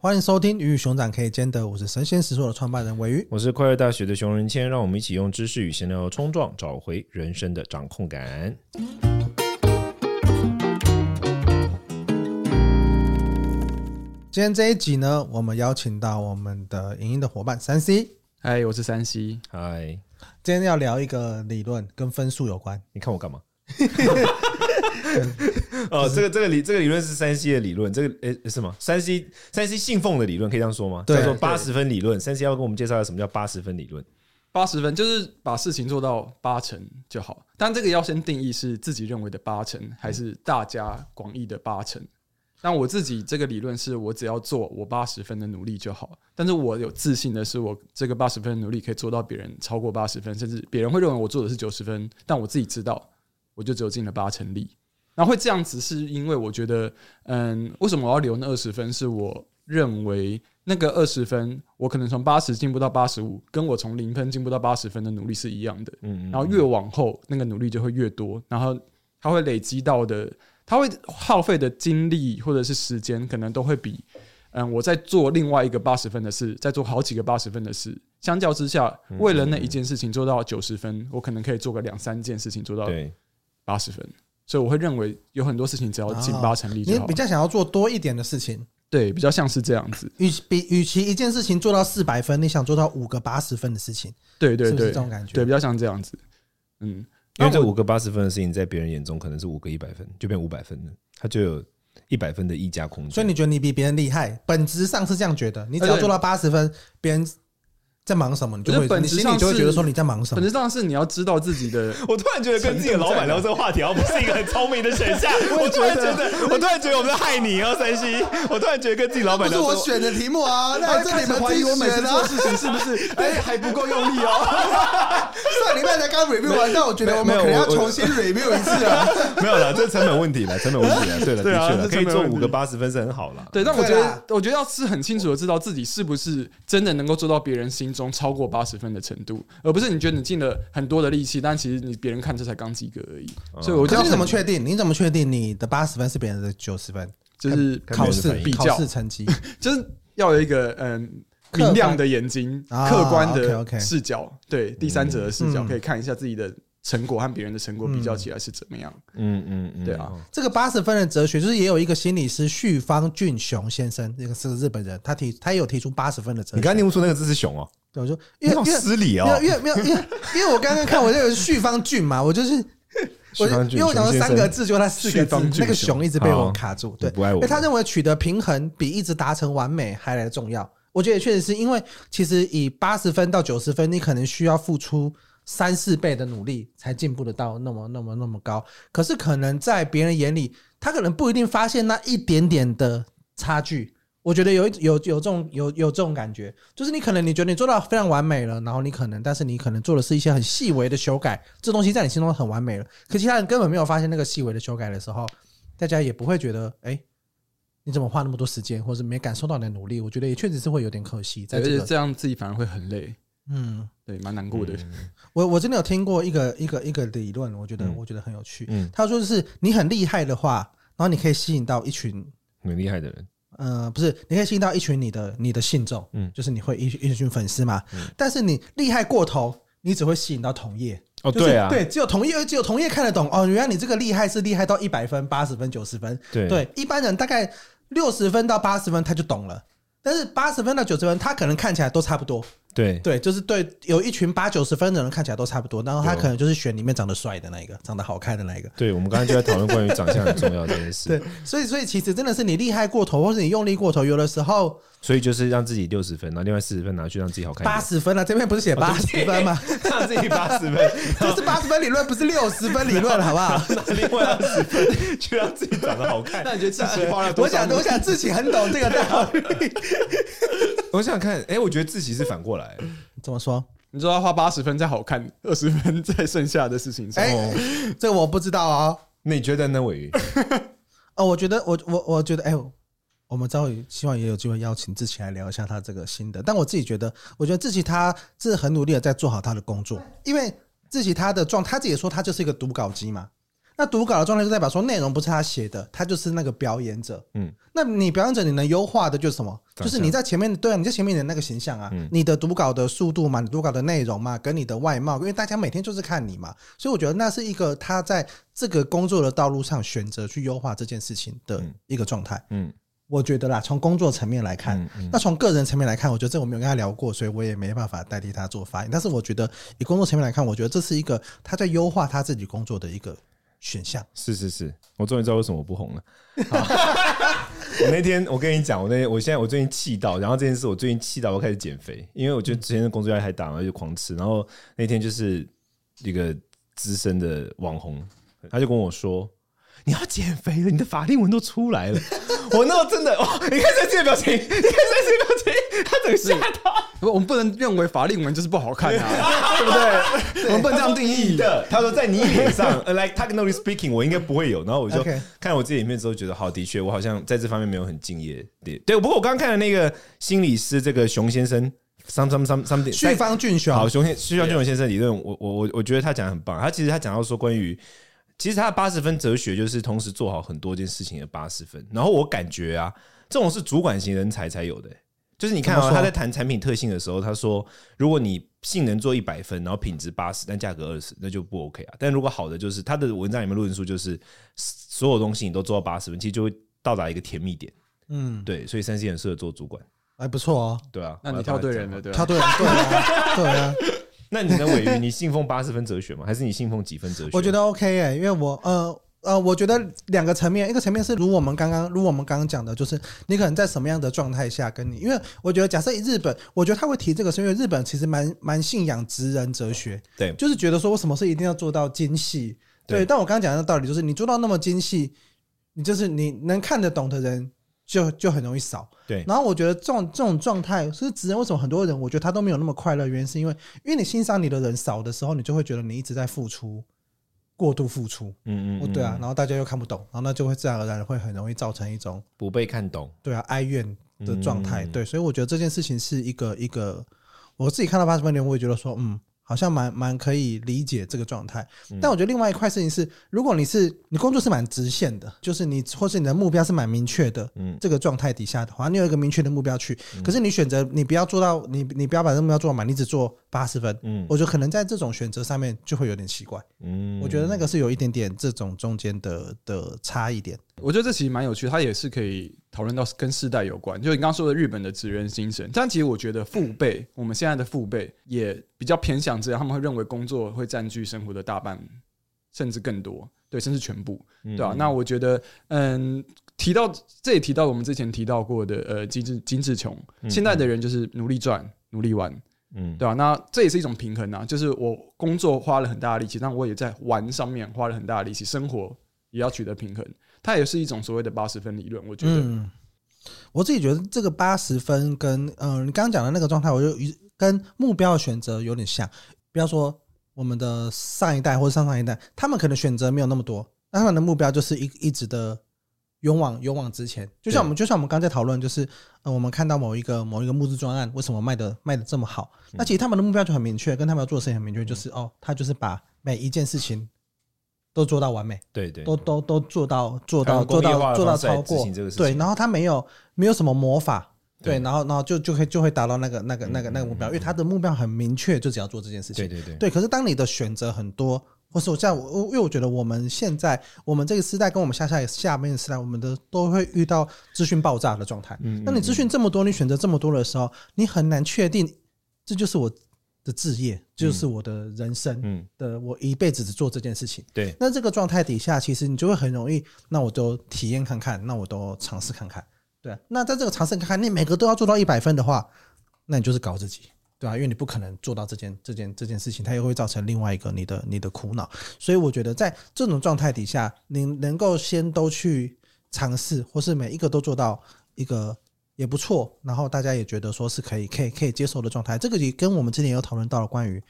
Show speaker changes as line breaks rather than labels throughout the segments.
欢迎收听《鱼与熊掌可以兼得》，我是神仙食所的创办人鮪鱼，
我是快乐大学的熊仁谦，让我们一起用知识与闲聊冲撞，找回人生的掌控感。
今天这一集呢，我们邀请到我们的影音的伙伴三 C，
嗨，我是三 C，
嗨，
今天要聊一个理论，跟分数有关。
你看我干嘛？哦，这个这个理这个理论是三 C 的理论，这个诶是吗？三 C 三 C 信奉的理论可以这样说
吗？
叫做八十分理论。三 C 要跟我们介绍一下什么叫八十分理论？
八十分就是把事情做到八成就好，但这个要先定义是自己认为的八成，还是大家广义的八成？但我自己这个理论是我只要做我八十分的努力就好，但是我有自信的是，我这个八十分的努力可以做到别人超过八十分，甚至别人会认为我做的是九十分，但我自己知道，我就只有进了八成力。然后会这样子，是因为我觉得，嗯，为什么我要留那二十分？是我认为那个二十分，我可能从八十进步到八十五，跟我从零分进步到八十分的努力是一样的。嗯，然后越往后，那个努力就会越多，然后它会累积到的，它会耗费的精力或者是时间，可能都会比，嗯，我在做另外一个八十分的事，在做好几个八十分的事，相较之下，为了那一件事情做到九十分，我可能可以做个两三件事情做到八十分。所以我会认为有很多事情只要进八成力就好。
你比较想要做多一点的事情，
对，比较像是这样子。
与比与其一件事情做到四百分，你想做到五个八十分的事情，
对对对，
是不是这种感觉？
对，比较像这样子。嗯，
因为这五个八十分的事情，在别人眼中可能是五个一百分，就变五百分了，它就有一百分的溢价空间。
所以你觉得你比别人厉害，本质上是这样觉得。你只要做到八十分，别人。在忙什么？你就会你心里就会觉得说你在忙什么？
本质上是你要知道自己的。
我突然觉得跟自己的老板聊这个话题，好像不是一个很聪明的选项。我突然觉得，我突然觉得我们在害你哦，三西。我突然觉得跟自己老板聊，
是我选的题目啊，那这你们怀疑我每次做事情是不是 哎还不够用力哦？上礼拜才刚 review 完，但我觉得我们可能要重新 review 一次啊。
没有了，这是成本问题了，成本问题了。对了，的确了，可以做五个八十分是很好了。
对，但我觉得，我觉得要是很清楚的知道自己是不是真的能够做到别人心中超过八十分的程度，而不是你觉得你尽了很多的力气，但其实你别人看这才刚及格而已。所以我觉得
你怎么确定？你怎么确定你的八十分是别人的九十分？
就是考试比较
考试成绩，
就是要有一个嗯明亮的眼睛、客观的视角，对第三者的视角，可以看一下自己的。成果和别人的成果比较起来是怎么样？
嗯嗯嗯，
对啊，
这个八十分的哲学，就是也有一个心理师旭方俊雄先生，那个是个日本人，他提他也有提出八十分的哲学。
你刚刚念不出那个字是熊哦？
对，我说因为因为
失礼哦，
因为没有因为因为我刚刚看我这个旭方俊嘛，我就是我因为我讲了三个字，就他四个字，那个熊一直被我卡住。对，因为他认为取得平衡比一直达成完美还来得重要。我觉得也确实是因为，其实以八十分到九十分，你可能需要付出。三四倍的努力才进步得到那么那么那么高，可是可能在别人眼里，他可能不一定发现那一点点的差距。我觉得有有有这种有有这种感觉，就是你可能你觉得你做到非常完美了，然后你可能，但是你可能做的是一些很细微的修改，这东西在你心中很完美了，可其他人根本没有发现那个细微的修改的时候，大家也不会觉得，哎，你怎么花那么多时间，或者没感受到你的努力？我觉得也确实是会有点可惜，在这个，
而且这样自己反而会很累。
嗯，
对，蛮难过的。
我我真的有听过一个一个一个理论，我觉得我觉得很有趣。嗯，他说就是你很厉害的话，然后你可以吸引到一群
很厉害的人。
呃，不是，你可以吸引到一群你的你的信众，嗯，就是你会一一群粉丝嘛。但是你厉害过头，你只会吸引到同业。
哦，对啊，
对，只有同业，只有同业看得懂。哦，原来你这个厉害是厉害到一百分、八十分、九十分。
对
对，一般人大概六十分到八十分他就懂了，但是八十分到九十分他可能看起来都差不多。
对
对，就是对，有一群八九十分的人看起来都差不多，然后他可能就是选里面长得帅的那一个，长得好看的那一个。
对，我们刚才就在讨论关于长相很重要这件事。
对，所以所以其实真的是你厉害过头，或是你用力过头，有的时候。
所以就是让自己六十分，然后另外四十分拿去让自己好看。
八十分了，这边不是写八十分吗？
让自己八十分，
这是八十分理论，不是六十分理论，好不好？
那另外二十分去让自己长得好看。
那你觉得自己花了
多少？我想，我想自己很懂这个道理。
我想看，哎，我觉得志祺是反过来。
怎么说？
你说要花八十分在好看，二十分在剩下的事情上。
哎，这个我不知道啊。
你觉得呢，鮪鱼？
哦，我觉得，我我我觉得，哎。我们稍微希望也有机会邀请志奇来聊一下他这个心得，但我自己觉得，我觉得志奇他是很努力的在做好他的工作，因为志奇他的状，他自己也说他就是一个读稿机嘛，那读稿的状态就代表说内容不是他写的，他就是那个表演者。嗯，那你表演者你能优化的就是什么？就是你在前面，对啊，你在前面的那个形象啊，嗯、你的读稿的速度嘛，你读稿的内容嘛，跟你的外貌，因为大家每天就是看你嘛，所以我觉得那是一个他在这个工作的道路上选择去优化这件事情的一个状态。嗯。嗯我觉得啦，从工作层面来看，嗯嗯、那从个人层面来看，我觉得这我没有跟他聊过，所以我也没办法代替他做发言。但是我觉得以工作层面来看，我觉得这是一个他在优化他自己工作的一个选项。
是是是，我终于知道为什么我不红了。我那天我跟你讲，我那天我现在我最近气到，然后这件事我最近气到我开始减肥，因为我觉得之前的工作压力太大然后，就狂吃。然后那天就是一个资深的网红，他就跟我说。你要减肥了，你的法令纹都出来了。我那真的，哦，你看这些表情，你看这些表情，他整个吓到。
不，我们不能认为法令纹就是不好看啊，对不对？我们不能这样定义
的。他说在你脸上，like technically speaking，我应该不会有。然后我就看我自己影片之后，觉得好，的确，我好像在这方面没有很敬业。对，对。不过我刚刚看的那个心理师，这个熊先生，some some some something，
旭方俊雄，
好，熊先旭方俊雄先生理论，我我我我觉得他讲的很棒。他其实他讲到说关于。其实他的八十分哲学就是同时做好很多件事情的八十分。然后我感觉啊，这种是主管型人才才有的。就是你看啊，他在谈产品特性的时候，他说，如果你性能做一百分，然后品质八十，但价格二十，那就不 OK 啊。但如果好的，就是他的文章里面论述就是所有东西你都做到八十分，其实就会到达一个甜蜜点。嗯，对，所以三 C 很适合做主管，
还不错哦。
对啊，
那你挑对人了，对，
挑对人，对啊，对啊。
那你能鮪鱼？你信奉八十分哲学吗？还是你信奉几分哲学？
我觉得 OK 哎、欸，因为我呃呃，我觉得两个层面，一个层面是如我们刚刚如我们刚刚讲的，就是你可能在什么样的状态下跟你，因为我觉得假设日本，我觉得他会提这个，是因为日本其实蛮蛮信仰职人哲学，
对，
就是觉得说我什么事一定要做到精细，对。但我刚刚讲的道理就是，你做到那么精细，你就是你能看得懂的人。就就很容易少，
对。
然后我觉得这种这种状态，是职人为什么很多人，我觉得他都没有那么快乐，原因是因为，因为你欣赏你的人少的时候，你就会觉得你一直在付出，过度付出，嗯，嗯嗯，对啊。然后大家又看不懂，然后那就会自然而然会很容易造成一种
不被看懂，
对啊，哀怨的状态，嗯、对。所以我觉得这件事情是一个一个，我自己看到八十分钟，我也觉得说，嗯。好像蛮蛮可以理解这个状态，但我觉得另外一块事情是，如果你是你工作是蛮直线的，就是你或是你的目标是蛮明确的，嗯，这个状态底下的话，你有一个明确的目标去，可是你选择你不要做到，你你不要把这个目标做满，你只做八十分，嗯，我觉得可能在这种选择上面就会有点奇怪，嗯，我觉得那个是有一点点这种中间的的差异点。
我觉得这其实蛮有趣，它也是可以讨论到跟世代有关。就你刚刚说的日本的职人精神，但其实我觉得父辈，我们现在的父辈也比较偏向这样，他们会认为工作会占据生活的大半，甚至更多，对，甚至全部，对吧？那我觉得，嗯，提到这也提到我们之前提到过的，呃，精致精致穷，现在的人就是努力赚，努力玩，嗯，对吧？那这也是一种平衡啊，就是我工作花了很大的力气，但我也在玩上面花了很大的力气，生活也要取得平衡。它也是一种所谓的八十分理论，我觉得、嗯，
我自己觉得这个八十分跟嗯、呃，你刚刚讲的那个状态，我就跟目标的选择有点像。比方说，我们的上一代或者上上一代，他们可能选择没有那么多，那他们的目标就是一一直的勇往勇往直前。就像我们，就像我们刚才讨论，就是呃，我们看到某一个某一个募资专案，为什么卖的卖的这么好？那其实他们的目标就很明确，跟他们要做的事情很明确，就是哦，他就是把每一件事情。都做到完美，
对对，
都都都做到做到做到做到超过，对，然后他没有没有什么魔法，对，然后然后就就会就会达到那个那个那个那个目标，因为他的目标很明确，就只要做这件事情，对对对，对。可是当你的选择很多，或是我这样，我因为我觉得我们现在我们这个时代跟我们下下下面的时代，我们的都会遇到资讯爆炸的状态。嗯，那你资讯这么多，你选择这么多的时候，你很难确定这就是我。的置业就是我的人生，嗯，的我一辈子只做这件事情。
对，
那这个状态底下，其实你就会很容易，那我都体验看看，那我都尝试看看，对。那在这个尝试看看，你每个都要做到一百分的话，那你就是搞自己，对吧？因为你不可能做到这件这件这件事情，它又会造成另外一个你的你的苦恼。所以我觉得在这种状态底下，你能够先都去尝试，或是每一个都做到一个。也不错，然后大家也觉得说是可以、可以、可以接受的状态。这个也跟我们之前有讨论到了关于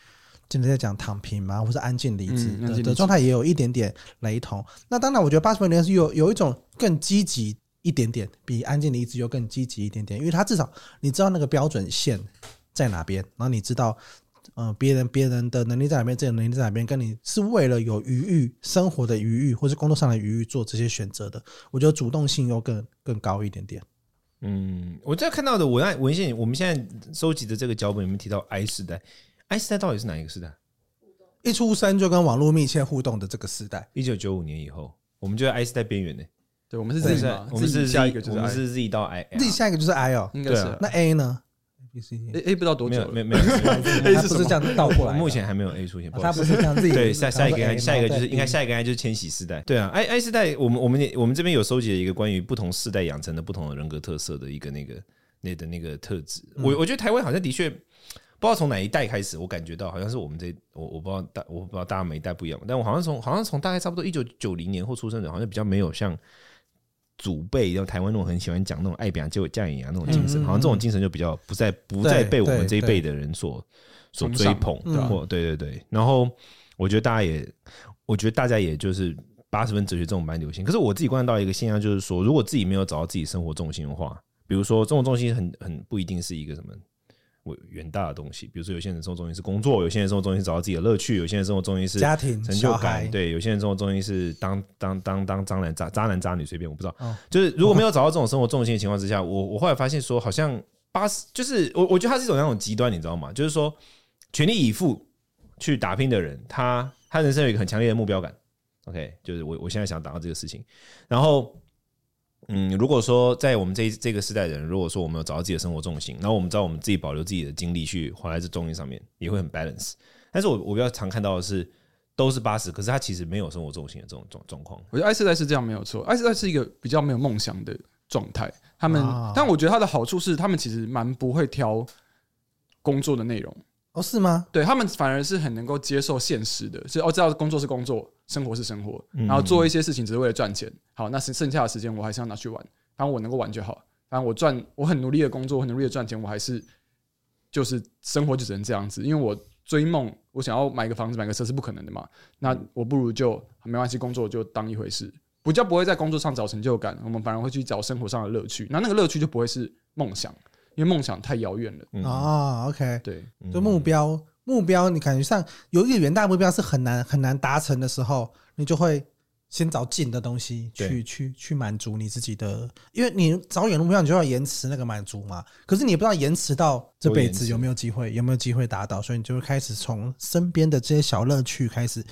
今天在讲躺平嘛，或是安静离职的的状态也有一点点雷同。那当然，我觉得八十分离是有有一种更积极一点点，比安静离职又更积极一点点，因为它至少你知道那个标准线在哪边，然后你知道嗯，别人别人的能力在哪边，自己的能力在哪边，跟你是为了有余裕、生活的余裕，或是工作上的余裕做这些选择的，我觉得主动性又更更高一点点。
嗯，我在看到的文案文献，我们现在收集的这个脚本里面提到 I 时代，I 时代到底是哪一个时代？
一出生就跟网络密切互动的这个时代，
一九九五年以后，我们就在 I 时代边缘呢。
对，我们是 Z 嘛，
我们是
下一个就是
I，我们是 Z 到 I，Z
下一个就是 I 哦，
应该是。
那 A 呢
？A A 不知道多久，
没有没有，
他不是这样倒过来，
目前还没有 A 出现。
他不是这样自
己。对，下下一个下一个就是应该下一个应该就是千禧世代。对啊，I I 世代，我们我们我们这边有收集了一个关于不同世代养成的不同的人格特色的一个那个那的那个特质。我我觉得台湾好像的确不知道从哪一代开始，我感觉到好像是我们这我我不知道大我不知道大家每一代不一样，但我好像从好像从大概差不多一九九零年后出生的，好像比较没有像。祖辈，然后台湾那种很喜欢讲那种爱表就嫁人啊那种精神，好像这种精神就比较不再不再被我们这一辈的人所所追捧，或对对对。然后我觉得大家也，我觉得大家也就是八十分哲学这种蛮流行。可是我自己观察到一个现象，就是说，如果自己没有找到自己生活重心的话，比如说这种重心很很不一定是一个什么。远大的东西，比如说有些人生活中心是工作，有些人生活中心是找到自己的乐趣，有些人生活中心是家庭成就感，对，有些人生活中心是当当当当渣男渣渣男渣女随便，我不知道。哦、就是如果没有找到这种生活重心的情况之下，我我后来发现说，好像八十就是我我觉得他是一种那种极端，你知道吗？就是说全力以赴去打拼的人，他他人生有一个很强烈的目标感。OK，就是我我现在想达到这个事情，然后。嗯，如果说在我们这这个时代的人，如果说我们有找到自己的生活重心，然后我们知道我们自己保留自己的精力去花在这重心上面，也会很 balance。但是我我比较常看到的是，都是八十，可是他其实没有生活重心的这种状状况。
我觉得 I 世代是这样没有错，I 世代是一个比较没有梦想的状态。他们，但我觉得他的好处是，他们其实蛮不会挑工作的内容。
哦，是吗？
对，他们反而是很能够接受现实的，是哦，知道工作是工作，生活是生活，然后做一些事情只是为了赚钱。好，那是剩下的时间我还是要拿去玩，反正我能够玩就好。反正我赚，我很努力的工作，很努力的赚钱，我还是就是生活就只能这样子。因为我追梦，我想要买个房子，买个车是不可能的嘛。那我不如就没关系，工作就当一回事，比较不会在工作上找成就感，我们反而会去找生活上的乐趣。那那个乐趣就不会是梦想。因为梦想太遥远了
啊、哦。OK，
对，
就目标，目标，你感觉上有一个远大目标是很难很难达成的时候，你就会先找近的东西去去去满足你自己的。因为你找远的目标，你就要延迟那个满足嘛。可是你也不知道延迟到这辈子有没有机会，有没有机会达到，所以你就会开始从身边的这些小乐趣开始。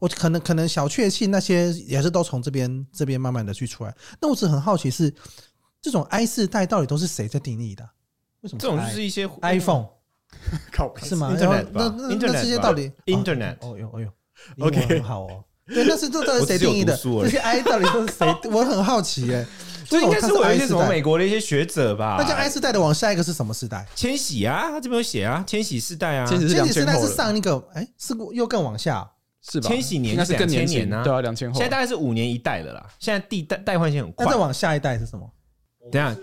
我可能可能小确幸那些也是都从这边这边慢慢的去出来。那我只很好奇是这种 I 世代到底都是谁在定义的？为什么
这种就是一些
iPhone
靠
是吗
？Internet
那那那这些到底
Internet？
哦哟哦哟，OK 很好哦。对，那是这到底谁定义的？这些 I 到底都是谁？我很好奇哎。
所以应该是我有一些什么美国的一些学者吧？
那叫 I 世代的，往下一个是什么世代？
千禧啊，他这边有写啊，千禧世代啊，
千禧
世代是上一个哎，是又更往下
是吧？
千禧年是更年年啊，
对啊，两千后。
现在大概是五年一代的啦，现在地代代换性很快。
那再往下一代是什么？
等下。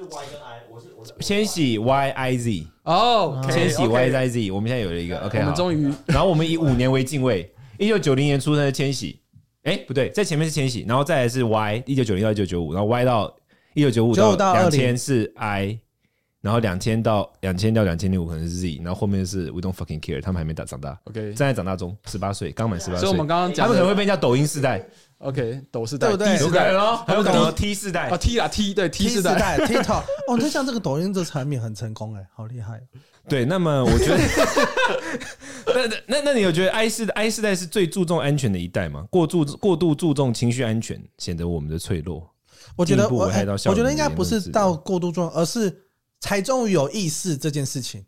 千禧 Y I Z
哦，
千禧 Y I Z，我们现在有了一个 OK，
我们终于，
然后我们以五年为进位，一九九零年出生的千禧，哎，不对，在前面是千禧，然后再来是 Y，一九九零到一九九五，然后 Y 到一九九五到两千是 I，然后两千到两千到两千零五可能是 Z，然后后面是 We don't fucking care，他们还没长长大，OK，正在长大中，十八岁，刚满十八岁，
所以我们刚刚讲，
他们可能会被人家抖音世代。
OK，抖是代，
对不对？
世代
咯，还有可能 T 四代
啊，T 啊 T，对 T 四代
，TikTok。哦，那像这个抖音这产品很成功哎，好厉害。
对，那么我觉得，那那那你有觉得 I 四 I 四代是最注重安全的一代吗？过注过度注重情绪安全，显得我们的脆弱。
我觉得我，我觉得应该不是到过度注重，而是才终于有意识这件事情。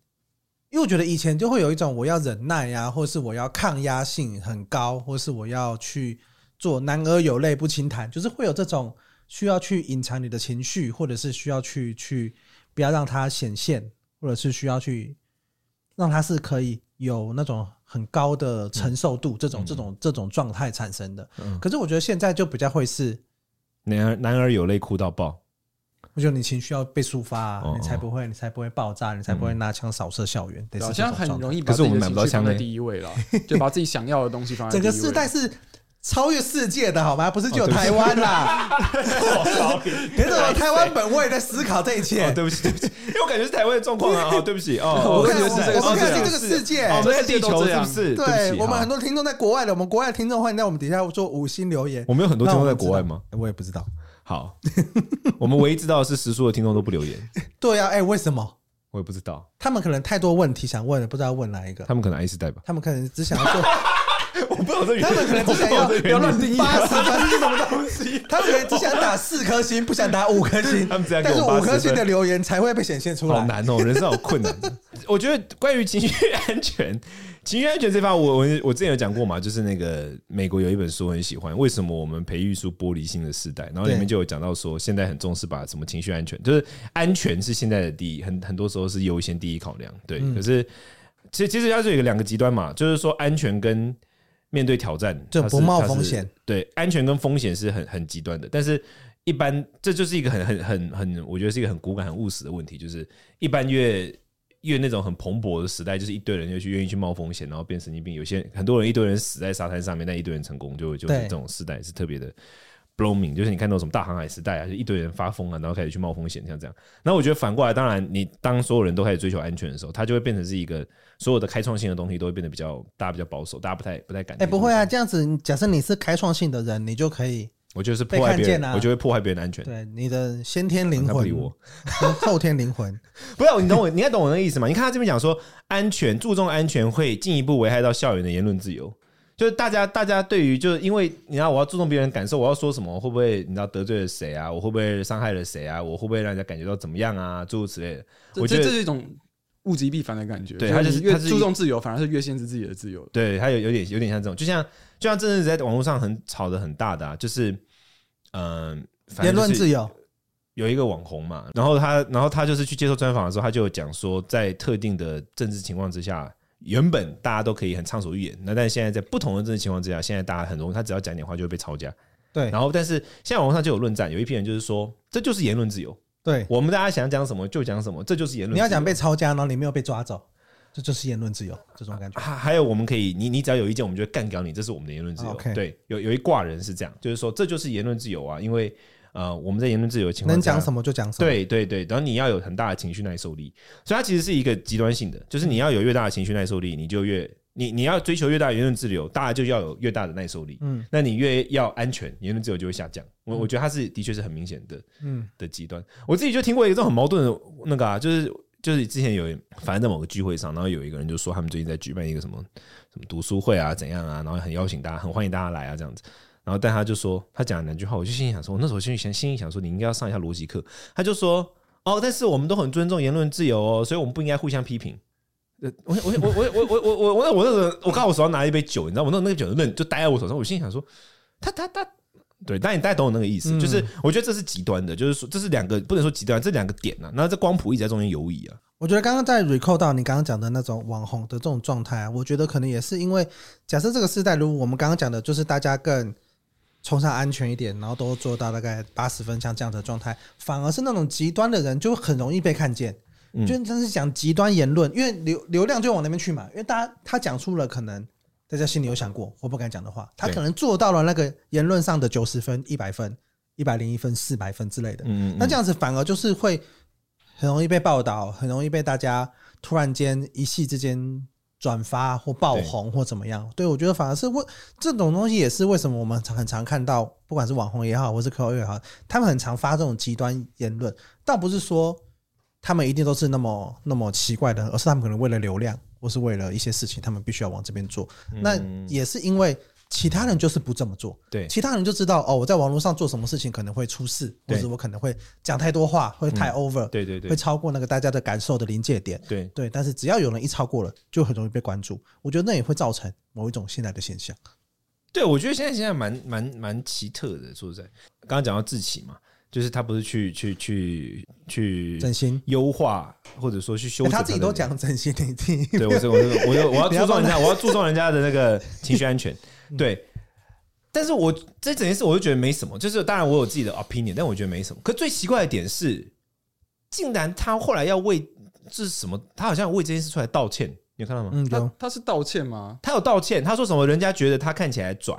因为我觉得以前就会有一种我要忍耐呀，或是我要抗压性很高，或是我要去。做男儿有泪不轻弹，就是会有这种需要去隐藏你的情绪，或者是需要去去不要让它显现，或者是需要去让它是可以有那种很高的承受度，这种这种这种状态产生的。可是我觉得现在就比较会是
男儿男儿有泪哭到爆，
我觉得你情绪要被抒发，你才不会你才不会爆炸，你才不会拿枪扫射校园。
好像很容易把自己的情绪放在第一位了，就把自己想要的东西放在第一位。
整个世代是。超越世界的好吗？不是只有台湾啦！你怎么台湾本位在思考这一切？
对不起，对不起，因为我感觉是台湾的状况啊！对不起哦，
我看我们看这个世界，
我们在地球是不是？
对我们很多听众在国外的，我们国外的听众欢迎在我们底下做五星留言。
我们有很多听众在国外吗？
我也不知道。
好，我们唯一知道的是时书的听众都不留言。
对呀，哎，为什么？
我也不知道。
他们可能太多问题想问了，不知道问哪一个。
他们可能 S 代吧？
他们可能只想要做。
我不懂这原因，
他们可能只想要不要乱定义八十分是什么东西？他们可能只想打四颗星，不想打五颗星。他们这样，但是五颗星的留言才会被显现出来。
好难哦，人生好困难。我觉得关于情绪安全，情绪安全这方，我我我之前有讲过嘛，就是那个美国有一本书我很喜欢，为什么我们培育出玻璃心的世代？然后里面就有讲到说，现在很重视把什么情绪安全，就是安全是现在的第一，很很多时候是优先第一考量。对，可是其实其实它是有一个两个极端嘛，就是说安全跟。面对挑战，
就不冒风险。
对，安全跟风险是很很极端的。但是，一般这就是一个很很很很，我觉得是一个很骨感、很务实的问题。就是一般越越那种很蓬勃的时代，就是一堆人就去愿意去冒风险，然后变神经病。有些很多人一堆人死在沙滩上面，但一堆人成功，就就是这种时代是特别的。Blooming 就是你看到什么大航海时代啊，就一堆人发疯啊，然后开始去冒风险，像这样。那我觉得反过来，当然你当所有人都开始追求安全的时候，它就会变成是一个所有的开创性的东西都会变得比较大家比较保守，大家不太不太敢。
哎，不会啊，这样子，假设你是开创性的人，你就可以，
我就是破坏别人，我就会破坏别人的安全。
对，你的先天灵魂，我后天灵魂，
不要你懂我，你应该懂我那个意思吗？你看他这边讲说，安全注重安全会进一步危害到校园的言论自由。就是大家，大家对于就是因为你知道，我要注重别人感受，我要说什么，我会不会你知道得罪了谁啊？我会不会伤害了谁啊？我会不会让人家感觉到怎么样啊？诸如此类的。我觉得这是
一种物极必反的感觉。对，他就是越注重自由，反而是越限制自己的自由。
对，他有有点有点像这种，就像就像这阵子在网络上很吵的很大的，啊，就是嗯，
言论自由
有一个网红嘛，然后他然后他就是去接受专访的时候，他就讲说，在特定的政治情况之下。原本大家都可以很畅所欲言，那但是现在在不同的政治情况之下，现在大家很容易，他只要讲点话就会被抄家。
对，
然后但是现在网络上就有论战，有一批人就是说，这就是言论自由。
对，
我们大家想讲什么就讲什么，这就是言论。你
要讲被抄家，然后你没有被抓走，这就是言论自由，这种感觉。
还还有我们可以，你你只要有意见，我们就会干掉你，这是我们的言论自由。对，有有一挂人是这样，就是说这就是言论自由啊，因为。呃，我们在言论自由的情况下，
能讲什么就讲什么。
对对对，然后你要有很大的情绪耐受力，所以它其实是一个极端性的，就是你要有越大的情绪耐受力，你就越你你要追求越大的言论自由，大家就要有越大的耐受力。嗯，那你越要安全，言论自由就会下降。我我觉得它是的确是很明显的，嗯的极端。我自己就听过一个这种很矛盾的那个啊，就是就是之前有反正在某个聚会上，然后有一个人就说他们最近在举办一个什么什么读书会啊，怎样啊，然后很邀请大家，很欢迎大家来啊，这样子。然后，但他就说，他讲了两句话，我就心里想说，我那时候心里想，心里想说，你应该要上一下逻辑课。他就说，哦，但是我们都很尊重言论自由哦，所以我们不应该互相批评。呃，我我我我我我我我我我那个，我刚好手上拿了一杯酒，你知道，我那那个酒愣就待在我手上，我心里想说，他他他，对，但你大概懂我那个意思，就是我觉得这是极端的，就是说这是两个不能说极端，这两个点啊，那这光谱一直在中间游移啊。
我觉得刚刚在 recall 到你刚刚讲的那种网红的这种状态啊，我觉得可能也是因为，假设这个时代，如果我们刚刚讲的，就是大家更。崇尚安全一点，然后都做到大概八十分，像这样的状态，反而是那种极端的人就很容易被看见。嗯、就真是讲极端言论，因为流流量就往那边去嘛。因为大家他讲出了可能大家心里有想过或不敢讲的话，他可能做到了那个言论上的九十分、一百分、一百零一分、四百分之类的。嗯，嗯，那这样子反而就是会很容易被报道，很容易被大家突然间一夕之间。转发或爆红或怎么样？对，我觉得反而是为这种东西也是为什么我们很常看到，不管是网红也好，或是 KOL 也好，他们很常发这种极端言论。倒不是说他们一定都是那么那么奇怪的，而是他们可能为了流量，或是为了一些事情，他们必须要往这边做。那也是因为。其他人就是不这么做，
对，
其他人就知道哦，我在网络上做什么事情可能会出事，或者我可能会讲太多话，会太 over，
对对对，
会超过那个大家的感受的临界点，
对。
对。但是只要有人一超过了，就很容易被关注。我觉得那也会造成某一种现在的现象。
对，我觉得现在现在蛮蛮蛮奇特的，说实在，刚刚讲到自启嘛，就是他不是去去去去
整形优
化，或者说去修，
他自己都讲整形，你听，
对，我是我是我我 要注重人家，我要注重人家的那个 情绪安全。对，但是我这整件事我就觉得没什么，就是当然我有自己的 opinion，但我觉得没什么。可最奇怪的点是，竟然他后来要为这是什么？他好像为这件事出来道歉，你有看到吗？
嗯，他他是道歉吗？
他有道歉，他说什么？人家觉得他看起来拽，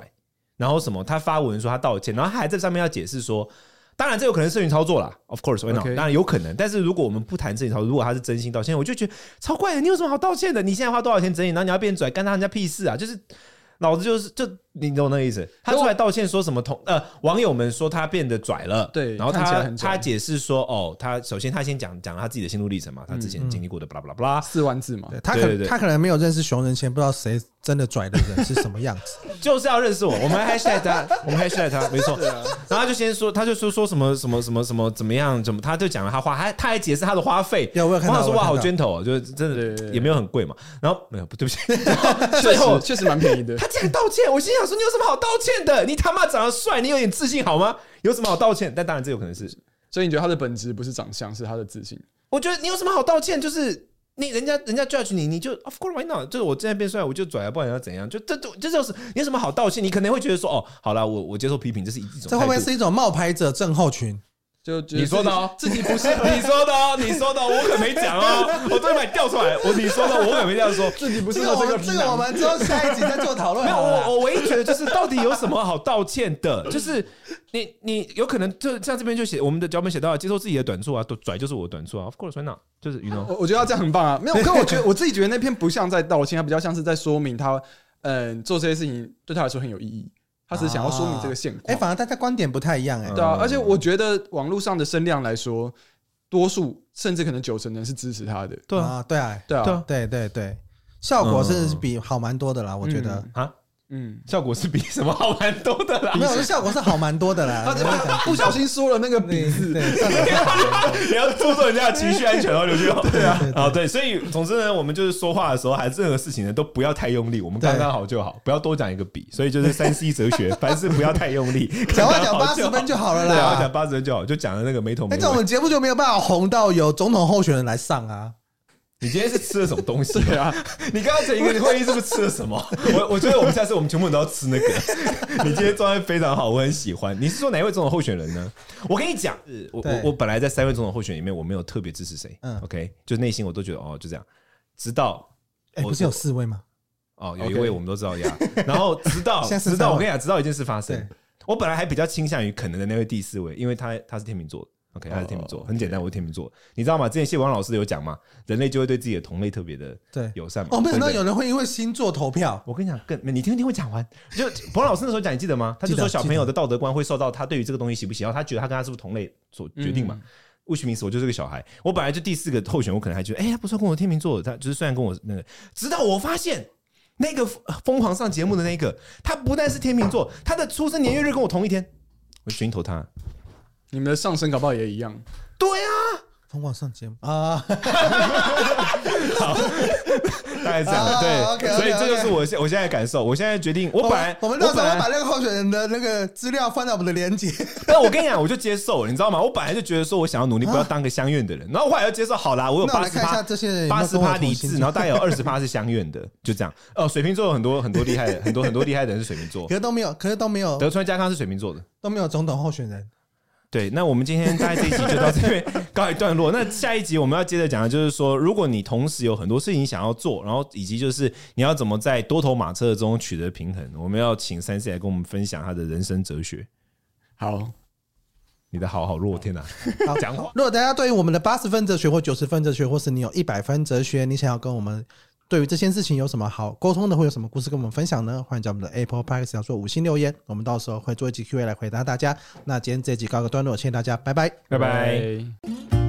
然后什么，他发文说他道歉，然后他还在上面要解释说，当然这有可能是社群操作啦，of not？Okay. 当然有可能，但是如果我们不谈社群操作，如果他是真心道歉，我就觉得超怪的，你有什么好道歉的？你现在花多少钱整理，然后你要变拽，干他人家屁事啊？就是。老子就是就你懂那个意思，他出来道歉说什么同呃网友们说他变得拽了，
对，
然后他他解释说哦，他首先他先讲讲了他自己的心路历程嘛，他之前经历过的巴拉巴拉巴拉
四万字嘛，
他可他可能没有认识熊仁谦，不知道谁真的拽的人是什么样子，
就是要认识我，我们 hashtag 他，我们 hashtag 他，没错，然后他就先说，他就说说什么什么什么什么怎么样，怎么他就讲了他花，还他还解释他的花费，
有没有看到？
说哇好 gentle，就是真的也没有很贵嘛，然后没有不，对不起，
最后确实蛮便宜的，
他竟然道歉，我心想说你有什么好道歉的？你他妈长得帅，你有点自信好吗？有什么好道歉？但当然这有可能是，
所以你觉得他的本质不是长相，是他的自信？
我觉得你有什么好道歉？就是你人家人家 judge 你，你就 of course why not？就是我现在变帅，我就拽啊，不然要怎样？就这这这就是你有什么好道歉？你可能会觉得说哦，好了，我我接受批评，这是一种，
这会不会是一种冒牌者症候群？
就
你说的哦，
自己不是
你说的哦，你说的，我可没讲哦，我都把你调出来。我你说的，我可没这样说，
自己不是这
个这个，我们之后下一集再做讨论。
没有，我我唯一觉得就是到底有什么好道歉的？就是你你有可能就像这边就写我们的脚本写到接受自己的短处啊，都拽就是我的短处啊。Of course, why not？就是 you know，
我我觉得他这样很棒啊。没有，可我觉得我自己觉得那篇不像在道歉，他比较像是在说明他嗯做这些事情对他来说很有意义。他只是想要说明这个现况，
哎，反而大家观点不太一样，哎，
对啊，而且我觉得网络上的声量来说，多数甚至可能九成人是支持他的，
对啊，对啊，
对啊，
对对对，效果是比好蛮多的啦，我觉得。啊。
嗯，效果是比什么好蛮多的啦。
没有，效果是好蛮多的啦。
他不小心说了那个“比”字，
你要注重人家的情绪安全哦，刘俊豪。对啊，啊对，所以总之呢，我们就是说话的时候，还是任何事情呢，都不要太用力，我们刚刚好就好，不要多讲一个“比”。所以就是三 C 哲学，凡事不要太用力，
讲话讲八十分就好了啦。
对啊，讲八十分就好，就讲了那个没头没尾。
那我们节目就没有办法红到有总统候选人来上啊。
你今天是吃了什么东西啊？你刚刚整一个会议是不是吃了什么？我我觉得我们下次我们全部人都要吃那个。你今天状态非常好，我很喜欢。你是说哪一位总统候选人呢？我跟你讲，我我我本来在三位总统候选人里面，我没有特别支持谁。嗯，OK，就内心我都觉得哦，就这样。直到
哎，不是有四位吗？
哦，有一位我们都知道呀。然后直到直到我跟你讲，直到一件事发生，我本来还比较倾向于可能的那位第四位，因为他他是天秤座。OK，他是天秤座，很简单，我是天秤座，你知道吗？之前谢王老师有讲嘛，人类就会对自己的同类特别的对友善嘛。
哦，没想到有人会因为星座投票。
我跟你讲，更你听听我讲完，就彭老师那时候讲，你记得吗？他就说小朋友的道德观会受到他对于这个东西喜不喜欢，他觉得他跟他是不是同类所决定嘛。which means 我就是个小孩，我本来就第四个候选，我可能还觉得，哎，他不是跟我天秤座，他就是虽然跟我那个，直到我发现那个疯狂上节目的那个，他不但是天秤座，他的出生年月日跟我同一天，我决定投他。
你们的上升搞不好也一样。
对啊，
疯狂上节目啊，
好，大概这样，对，所以这就是我现我现在的感受。我现在决定，我本来
我们到时候把那个候选人的那个资料放在我们的连接。
但我跟你讲，我就接受，你知道吗？我本来就觉得说我想要努力，不要当个相愿的人。然后我后来要接受，好啦，我有八十趴，八十趴理智，然后大概有二十趴是相愿的，就这样。哦，水瓶座有很多很多厉害的，很多很多厉害的人是水瓶座，
可是都没有，可是都没有。
德川家康是水瓶座的，
都没有总统候选人。
对，那我们今天大概这一集就到这边 告一段落。那下一集我们要接着讲的就是说，如果你同时有很多事情想要做，然后以及就是你要怎么在多头马车中取得平衡，我们要请三 C 来跟我们分享他的人生哲学。
好，
你的好好弱，天哪！
好，讲话。如果大家对于我们的八十分哲学或九十分哲学，或是你有一百分哲学，你想要跟我们。对于这件事情有什么好沟通的，会有什么故事跟我们分享呢？欢迎在我们的 Apple Podcast 上做五星留言，我们到时候会做一集 Q&A 来回答大家。那今天这集告个段落，谢谢大家，拜拜，
拜拜。